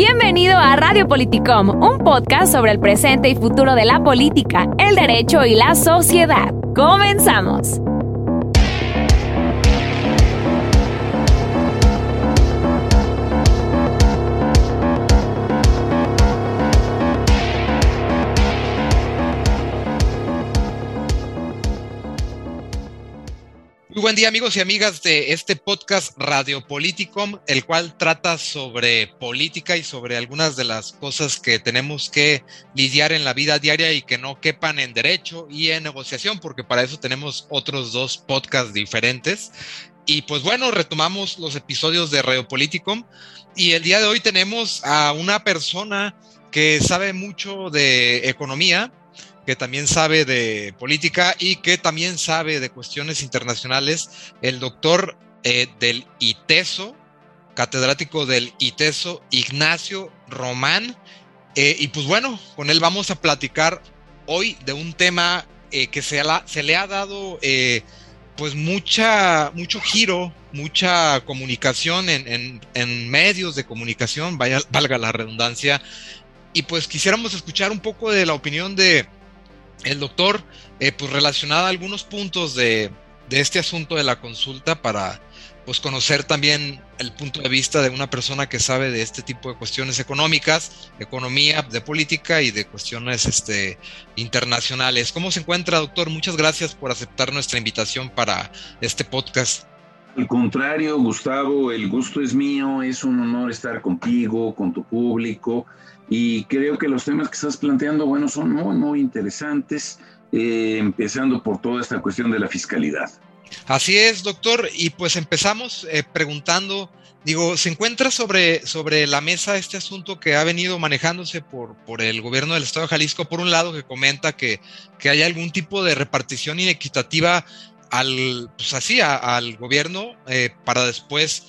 Bienvenido a Radio Politicom, un podcast sobre el presente y futuro de la política, el derecho y la sociedad. Comenzamos. Muy buen día amigos y amigas de este podcast Radio Politicom, el cual trata sobre política y sobre algunas de las cosas que tenemos que lidiar en la vida diaria y que no quepan en derecho y en negociación, porque para eso tenemos otros dos podcasts diferentes. Y pues bueno, retomamos los episodios de Radio Politicom y el día de hoy tenemos a una persona que sabe mucho de economía, que también sabe de política y que también sabe de cuestiones internacionales, el doctor eh, del ITESO, catedrático del ITESO, Ignacio Román. Eh, y pues bueno, con él vamos a platicar hoy de un tema eh, que se, se, le ha dado pues mucha, mucho giro, mucha comunicación en, en medios de comunicación, vaya, valga la redundancia. Y pues quisiéramos escuchar un poco de la opinión de, el doctor, eh, pues relacionado a algunos puntos de, este asunto de la consulta para pues conocer también el punto de vista de una persona que sabe de este tipo de cuestiones económicas, economía, de política y de cuestiones este, internacionales. ¿Cómo se encuentra, doctor? Muchas gracias por aceptar nuestra invitación para este podcast. Al contrario, Gustavo, el gusto es mío, es un honor estar contigo, con tu público y creo que los temas que estás planteando, bueno, son muy, muy interesantes, eh, empezando por toda esta cuestión de la fiscalidad. Así es, doctor. Y pues empezamos eh, preguntando, digo, ¿se encuentra sobre, sobre la mesa este asunto que ha venido manejándose por, por el gobierno del Estado de Jalisco? Por un lado, que comenta que, que hay algún tipo de repartición inequitativa al, pues así, al gobierno eh, para después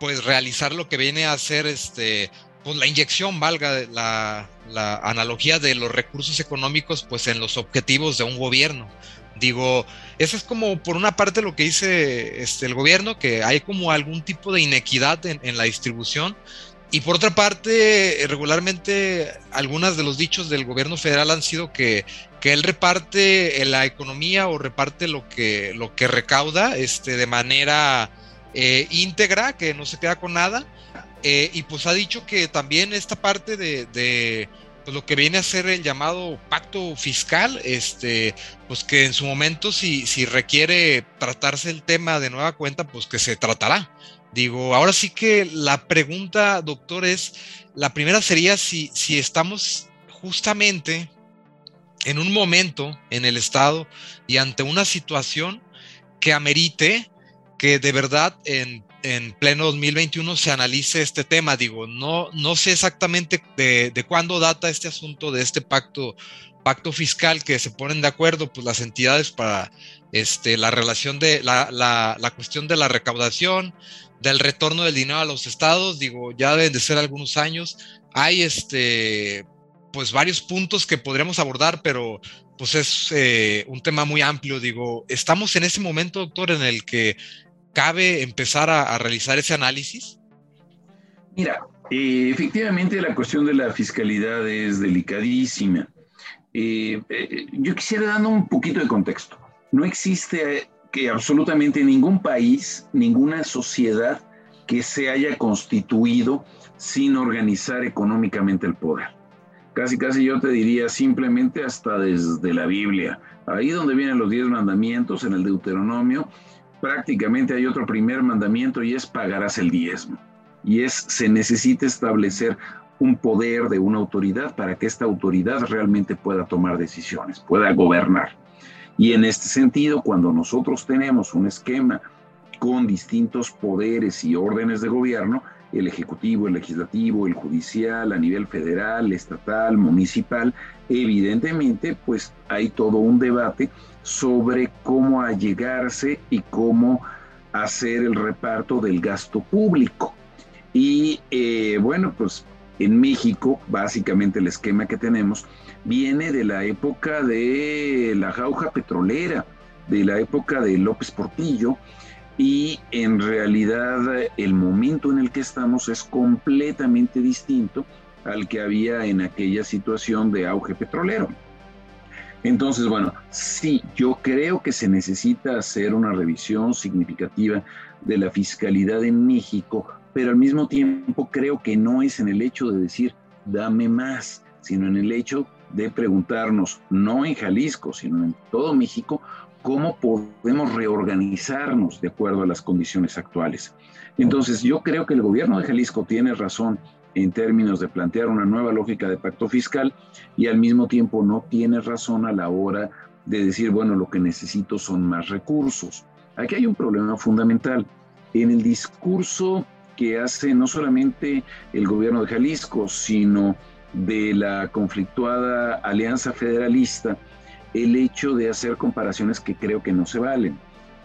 pues realizar lo que viene a ser este pues la inyección, valga la, la, analogía de los recursos económicos, pues en los objetivos de un gobierno. Digo, eso es como por una parte lo que dice este, el gobierno, que hay como algún tipo de inequidad en, en la distribución. Y por otra parte, regularmente algunas de los dichos del gobierno federal han sido que, que él reparte la economía o reparte lo que, lo que recauda este, de manera eh, íntegra, que no se queda con nada eh, y pues ha dicho que también esta parte de, pues, lo que viene a ser el llamado pacto fiscal, este, pues que en su momento si, si requiere tratarse el tema de nueva cuenta, pues que se tratará. Digo, ahora sí que la pregunta, doctor, es, la primera sería si, si estamos justamente en un momento en el Estado y ante una situación que amerite que de verdad en en pleno 2021 se analice este tema. Digo, no, no sé exactamente de, de, cuándo data este asunto de este pacto, pacto fiscal que se ponen de acuerdo pues, las entidades para este, la relación de la, la, la, cuestión de la recaudación, del retorno del dinero a los estados. Digo, ya deben de ser algunos años. Hay este, pues varios puntos que podríamos abordar, pero pues es eh, un tema muy amplio. Digo, estamos en ese momento, doctor, en el que ¿cabe empezar a, realizar ese análisis? Mira, eh, efectivamente la cuestión de la fiscalidad es delicadísima. Eh, eh, yo quisiera dar un poquito de contexto. No existe que absolutamente ningún país, ninguna sociedad que se haya constituido sin organizar económicamente el poder. Casi, casi yo te diría simplemente hasta desde la Biblia. Ahí donde vienen los diez mandamientos en el Deuteronomio, prácticamente hay otro primer mandamiento y es pagarás el diezmo. Y es, se necesita establecer un poder de una autoridad para que esta autoridad realmente pueda tomar decisiones, pueda gobernar. Y en este sentido, cuando nosotros tenemos un esquema con distintos poderes y órdenes de gobierno, el ejecutivo, el legislativo, el judicial, a nivel federal, estatal, municipal, evidentemente pues hay todo un debate sobre cómo allegarse y cómo hacer el reparto del gasto público. Y eh, bueno, pues en México, básicamente el esquema que tenemos viene de la época de la jauja petrolera, de la época de López Portillo, y en realidad el momento en el que estamos es completamente distinto al que había en aquella situación de auge petrolero. Entonces, bueno, sí, yo creo que se necesita hacer una revisión significativa de la fiscalidad en México, pero al mismo tiempo creo que no es en el hecho de decir, dame más, sino en el hecho de preguntarnos, no en Jalisco, sino en todo México, cómo podemos reorganizarnos de acuerdo a las condiciones actuales. Entonces, yo creo que el gobierno de Jalisco tiene razón en términos de plantear una nueva lógica de pacto fiscal y al mismo tiempo no tiene razón a la hora de decir, bueno, lo que necesito son más recursos. Aquí hay un problema fundamental. En el discurso que hace no solamente el gobierno de Jalisco, sino de la conflictuada alianza federalista, el hecho de hacer comparaciones que creo que no se valen.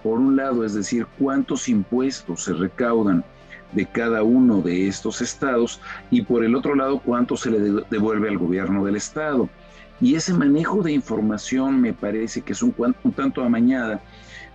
Por un lado, es decir, cuántos impuestos se recaudan de cada uno de estos estados y por el otro lado cuánto se le devuelve al gobierno del estado. Y ese manejo de información me parece que es un, un tanto amañada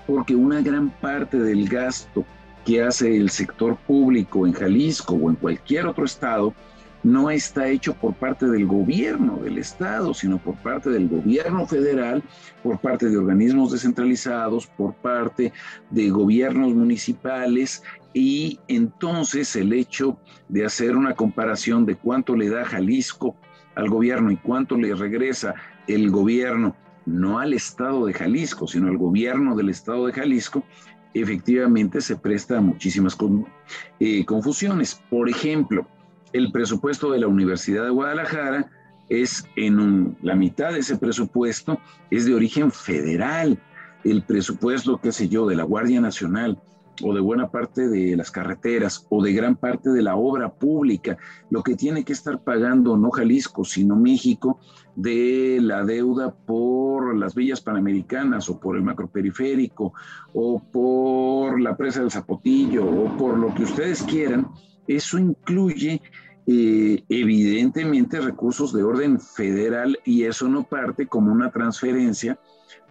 porque una gran parte del gasto que hace el sector público en Jalisco o en cualquier otro estado no está hecho por parte del gobierno del estado, sino por parte del gobierno federal, por parte de organismos descentralizados, por parte de gobiernos municipales y entonces el hecho de hacer una comparación de cuánto le da Jalisco al gobierno y cuánto le regresa el gobierno, no al estado de Jalisco, sino al gobierno del estado de Jalisco, efectivamente se presta a muchísimas eh, confusiones. Por ejemplo, el presupuesto de la Universidad de Guadalajara es en la mitad de ese presupuesto es de origen federal. El presupuesto, qué sé yo, de la Guardia Nacional o de buena parte de las carreteras o de gran parte de la obra pública, lo que tiene que estar pagando no Jalisco, sino México, de la deuda por las villas panamericanas o por el macroperiférico o por la presa del Zapotillo o por lo que ustedes quieran, eso incluye eh, evidentemente recursos de orden federal y eso no parte como una transferencia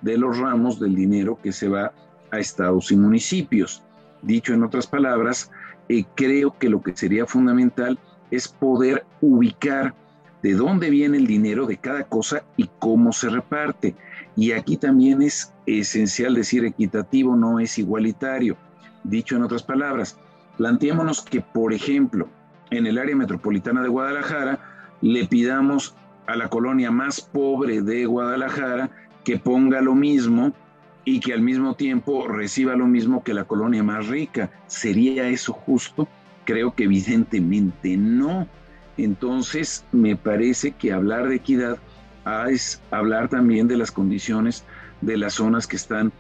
de los ramos del dinero que se va a estados y municipios. Dicho en otras palabras, eh, creo que lo que sería fundamental es poder ubicar de dónde viene el dinero de cada cosa y cómo se reparte. Y aquí también es esencial decir equitativo, no es igualitario. Dicho en otras palabras, planteémonos que, por ejemplo, en el área metropolitana de Guadalajara, le pidamos a la colonia más pobre de Guadalajara que ponga lo mismo y que al mismo tiempo reciba lo mismo que la colonia más rica. ¿Sería eso justo? Creo que evidentemente no. Entonces, me parece que hablar de equidad es hablar también de las condiciones de las zonas que están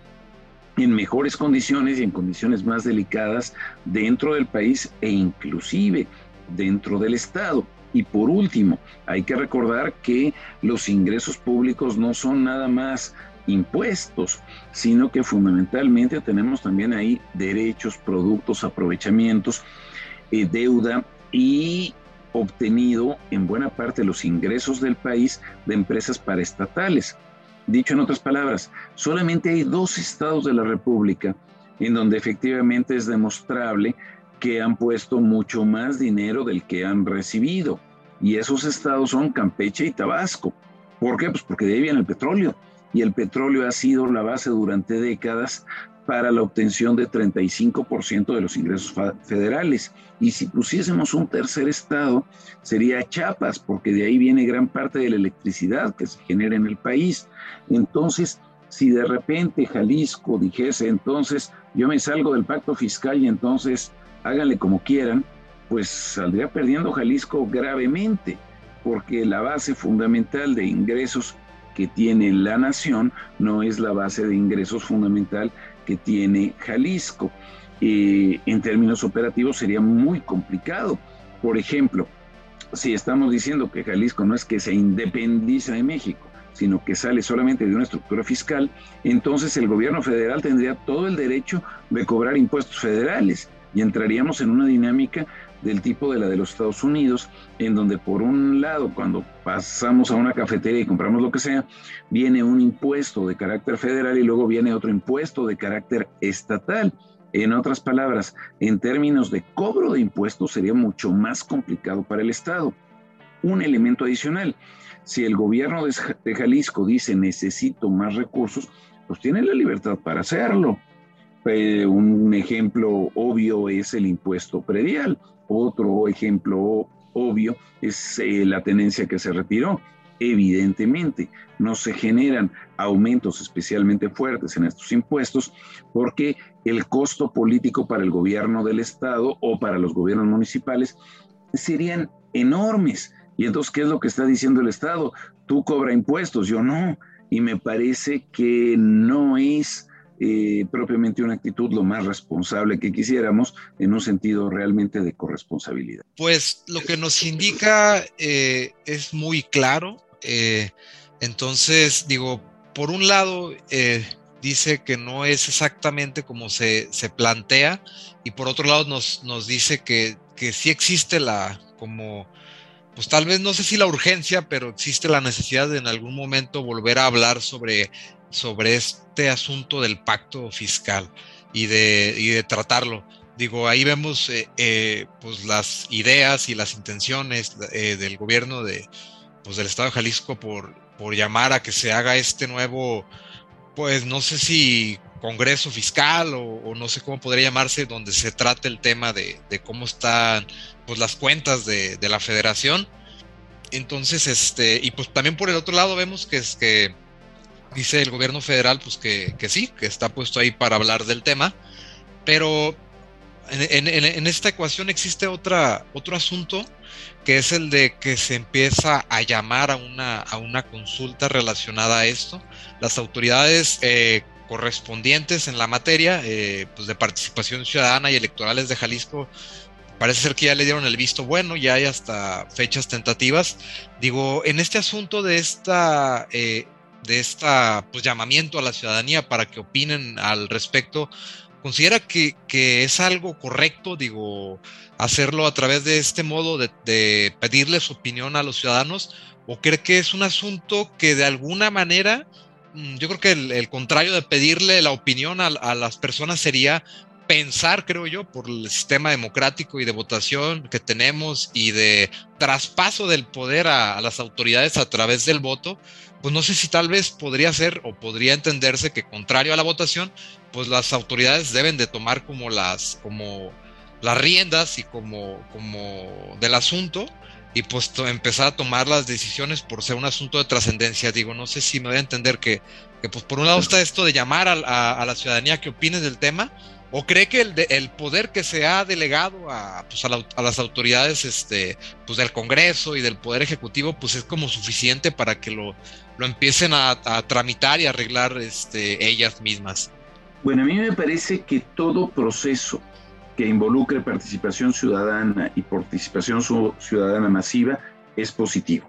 en mejores condiciones y en condiciones más delicadas dentro del país e inclusive dentro del Estado. Y por último, hay que recordar que los ingresos públicos no son nada más impuestos, sino que fundamentalmente tenemos también ahí derechos, productos, aprovechamientos, eh, deuda y obtenido en buena parte los ingresos del país de empresas paraestatales. Dicho en otras palabras, solamente hay dos estados de la República en donde efectivamente es demostrable que han puesto mucho más dinero del que han recibido. Y esos estados son Campeche y Tabasco. ¿Por qué? Pues porque de ahí viene el petróleo y el petróleo ha sido la base durante décadas para la obtención de 35% de los ingresos federales. Y si pusiésemos un tercer estado, sería Chiapas, porque de ahí viene gran parte de la electricidad que se genera en el país. Entonces, si de repente Jalisco dijese, entonces yo me salgo del pacto fiscal y entonces háganle como quieran, pues saldría perdiendo Jalisco gravemente, porque la base fundamental de ingresos que tiene la nación no es la base de ingresos fundamental que tiene Jalisco. Eh, en términos operativos sería muy complicado. Por ejemplo, si estamos diciendo que Jalisco no es que se independiza de México, sino que sale solamente de una estructura fiscal, entonces el gobierno federal tendría todo el derecho de cobrar impuestos federales y entraríamos en una dinámica del tipo de la de los Estados Unidos, en donde por un lado, cuando pasamos a una cafetería y compramos lo que sea, viene un impuesto de carácter federal y luego viene otro impuesto de carácter estatal. En otras palabras, en términos de cobro de impuestos sería mucho más complicado para el Estado. Un elemento adicional, si el gobierno de Jalisco dice necesito más recursos, pues tiene la libertad para hacerlo. Eh, un ejemplo obvio es el impuesto predial. Otro ejemplo obvio es eh, la tenencia que se retiró. Evidentemente, no se generan aumentos especialmente fuertes en estos impuestos porque el costo político para el gobierno del Estado o para los gobiernos municipales serían enormes. Y entonces, ¿qué es lo que está diciendo el Estado? Tú cobra impuestos, yo no. Y me parece que no es eh, propiamente una actitud lo más responsable que quisiéramos en un sentido realmente de corresponsabilidad. Pues lo que nos indica eh, es muy claro. Eh, entonces, digo, por un lado, dice que no es exactamente como se, se, plantea y por otro lado nos, nos dice que, que sí existe la, como, pues tal vez no sé si la urgencia, pero existe la necesidad de en algún momento volver a hablar sobre sobre este asunto del pacto fiscal y de, de tratarlo. Digo, ahí vemos eh, eh, pues las ideas y las intenciones eh, del gobierno de, pues del Estado de Jalisco por, por llamar a que se haga este nuevo, pues no sé si Congreso Fiscal o, no sé cómo podría llamarse, donde se trate el tema de, cómo están pues las cuentas de, de, la federación. Entonces, este, y pues también por el otro lado vemos que es que dice el gobierno federal pues que, sí, que está puesto ahí para hablar del tema, pero en, esta ecuación existe otra, otro asunto que es el de que se empieza a llamar a una, a una consulta relacionada a esto. Las autoridades eh, correspondientes en la materia eh, pues de participación ciudadana y electorales de Jalisco parece ser que ya le dieron el visto bueno, ya hay hasta fechas tentativas. Digo, en este asunto de esta eh, de este pues, llamamiento a la ciudadanía para que opinen al respecto, ¿considera que, es algo correcto, digo, hacerlo a través de este modo de, de, pedirles opinión a los ciudadanos? ¿O cree que es un asunto que de alguna manera, mm, yo creo que el, contrario de pedirle la opinión a, las personas sería pensar, creo yo, por el sistema democrático y de votación que tenemos y de traspaso del poder a, las autoridades a través del voto, pues no sé si tal vez podría ser o podría entenderse que contrario a la votación, pues las autoridades deben de tomar como las, como las riendas y como, como del asunto y pues empezar a tomar las decisiones por ser un asunto de trascendencia. Digo, no sé si me voy a entender que, que pues por un lado está esto de llamar a, a la ciudadanía que opine del tema, ¿O cree que el, el poder que se ha delegado a, pues a, las autoridades este, pues del Congreso y del Poder Ejecutivo pues es como suficiente para que lo, lo empiecen a, tramitar y arreglar este, ellas mismas? Bueno, a mí me parece que todo proceso que involucre participación ciudadana y participación ciudadana masiva es positivo.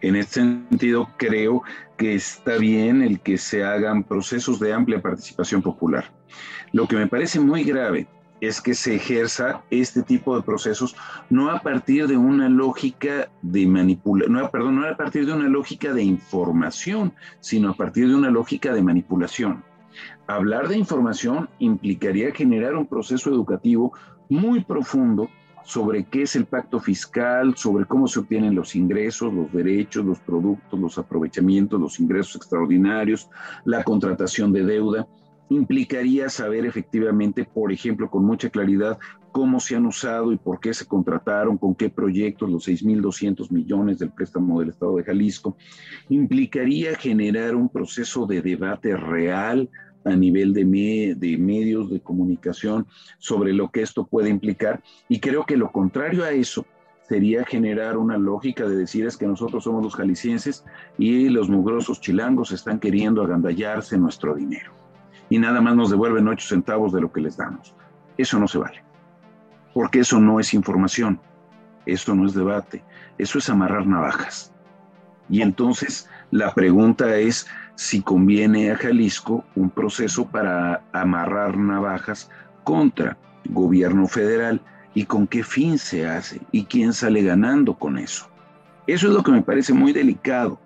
En este sentido, creo que está bien el que se hagan procesos de amplia participación popular. Lo que me parece muy grave es que se ejerza este tipo de procesos no a partir de una lógica de manipulación, no, perdón, no a partir de una lógica de información, sino a partir de una lógica de manipulación. Hablar de información implicaría generar un proceso educativo muy profundo sobre qué es el pacto fiscal, sobre cómo se obtienen los ingresos, los derechos, los productos, los aprovechamientos, los ingresos extraordinarios, la contratación de deuda implicaría saber efectivamente, por ejemplo, con mucha claridad, cómo se han usado y por qué se contrataron, con qué proyectos, los 6.200 millones del préstamo del Estado de Jalisco. Implicaría generar un proceso de debate real a nivel de, de medios de comunicación sobre lo que esto puede implicar. Y creo que lo contrario a eso sería generar una lógica de decir es que nosotros somos los jaliscienses y los mugrosos chilangos están queriendo agandallarse nuestro dinero y nada más nos devuelven ocho centavos de lo que les damos. Eso no se vale, porque eso no es información, eso no es debate, eso es amarrar navajas. Y entonces la pregunta es si conviene a Jalisco un proceso para amarrar navajas contra gobierno federal y con qué fin se hace y quién sale ganando con eso. Eso es lo que me parece muy delicado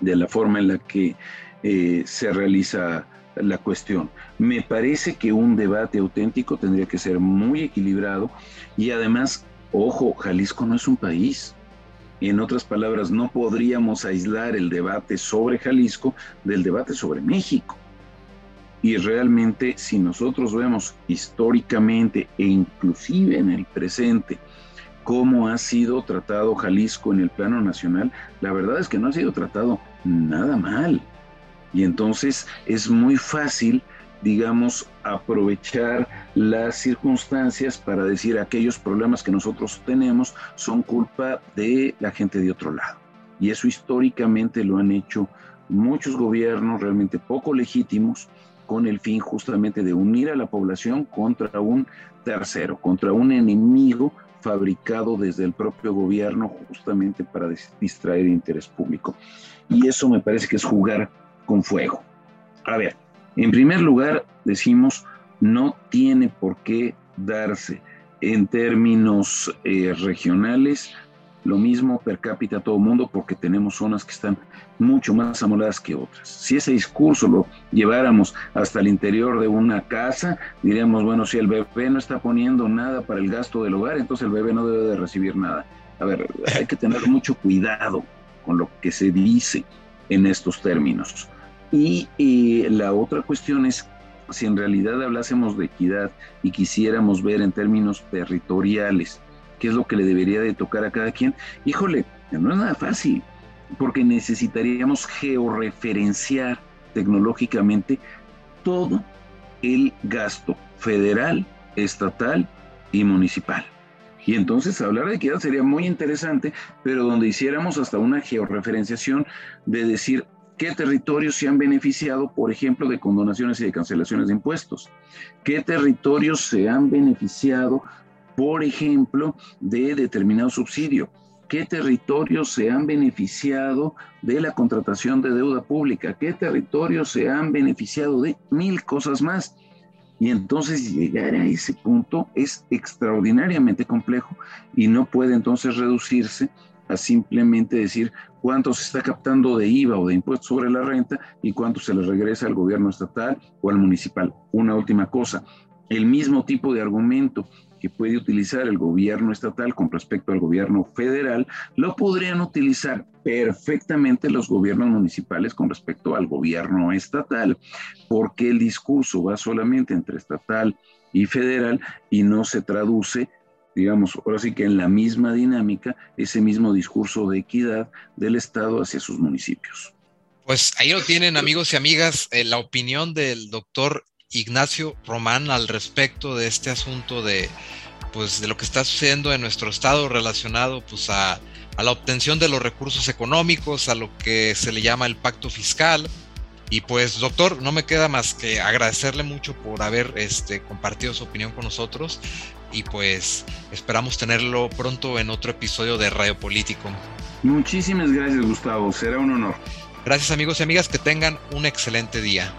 de la forma en la que eh, se realiza la cuestión. Me parece que un debate auténtico tendría que ser muy equilibrado y además, ojo, Jalisco no es un país. En otras palabras, no podríamos aislar el debate sobre Jalisco del debate sobre México. Y realmente, si nosotros vemos históricamente e inclusive en el presente cómo ha sido tratado Jalisco en el plano nacional, la verdad es que no ha sido tratado nada mal. Y entonces es muy fácil, digamos, aprovechar las circunstancias para decir aquellos problemas que nosotros tenemos son culpa de la gente de otro lado. Y eso históricamente lo han hecho muchos gobiernos realmente poco legítimos con el fin justamente de unir a la población contra un tercero, contra un enemigo fabricado desde el propio gobierno justamente para distraer interés público. Y eso me parece que es jugar con fuego. A ver, en primer lugar, decimos, no tiene por qué darse en términos eh, regionales lo mismo per cápita a todo mundo porque tenemos zonas que están mucho más amoladas que otras. Si ese discurso lo lleváramos hasta el interior de una casa, diríamos, bueno, si el bebé no está poniendo nada para el gasto del hogar, entonces el bebé no debe de recibir nada. A ver, hay que tener mucho cuidado con lo que se dice en estos términos. Y, la otra cuestión es, si en realidad hablásemos de equidad y quisiéramos ver en términos territoriales qué es lo que le debería de tocar a cada quien, híjole, no es nada fácil, porque necesitaríamos georreferenciar tecnológicamente todo el gasto federal, estatal y municipal. Y entonces hablar de equidad sería muy interesante, pero donde hiciéramos hasta una georreferenciación de decir, ¿Qué territorios se han beneficiado, por ejemplo, de condonaciones y de cancelaciones de impuestos? ¿Qué territorios se han beneficiado, por ejemplo, de determinado subsidio? ¿Qué territorios se han beneficiado de la contratación de deuda pública? ¿Qué territorios se han beneficiado de mil cosas más? Y entonces llegar a ese punto es extraordinariamente complejo y no puede entonces reducirse a simplemente decir cuánto se está captando de IVA o de impuestos sobre la renta y cuánto se le regresa al gobierno estatal o al municipal. Una última cosa, el mismo tipo de argumento que puede utilizar el gobierno estatal con respecto al gobierno federal, lo podrían utilizar perfectamente los gobiernos municipales con respecto al gobierno estatal, porque el discurso va solamente entre estatal y federal y no se traduce digamos, ahora sí que en la misma dinámica, ese mismo discurso de equidad del Estado hacia sus municipios. Pues ahí lo tienen amigos y amigas, eh, la opinión del doctor Ignacio Román al respecto de este asunto de, pues, de lo que está sucediendo en nuestro estado relacionado pues, a, a la obtención de los recursos económicos, a lo que se le llama el pacto fiscal, y pues, doctor, no me queda más que agradecerle mucho por haber este, compartido su opinión con nosotros y pues esperamos tenerlo pronto en otro episodio de Radio Político. Muchísimas gracias, Gustavo. Será un honor. Gracias amigos y amigas, que tengan un excelente día.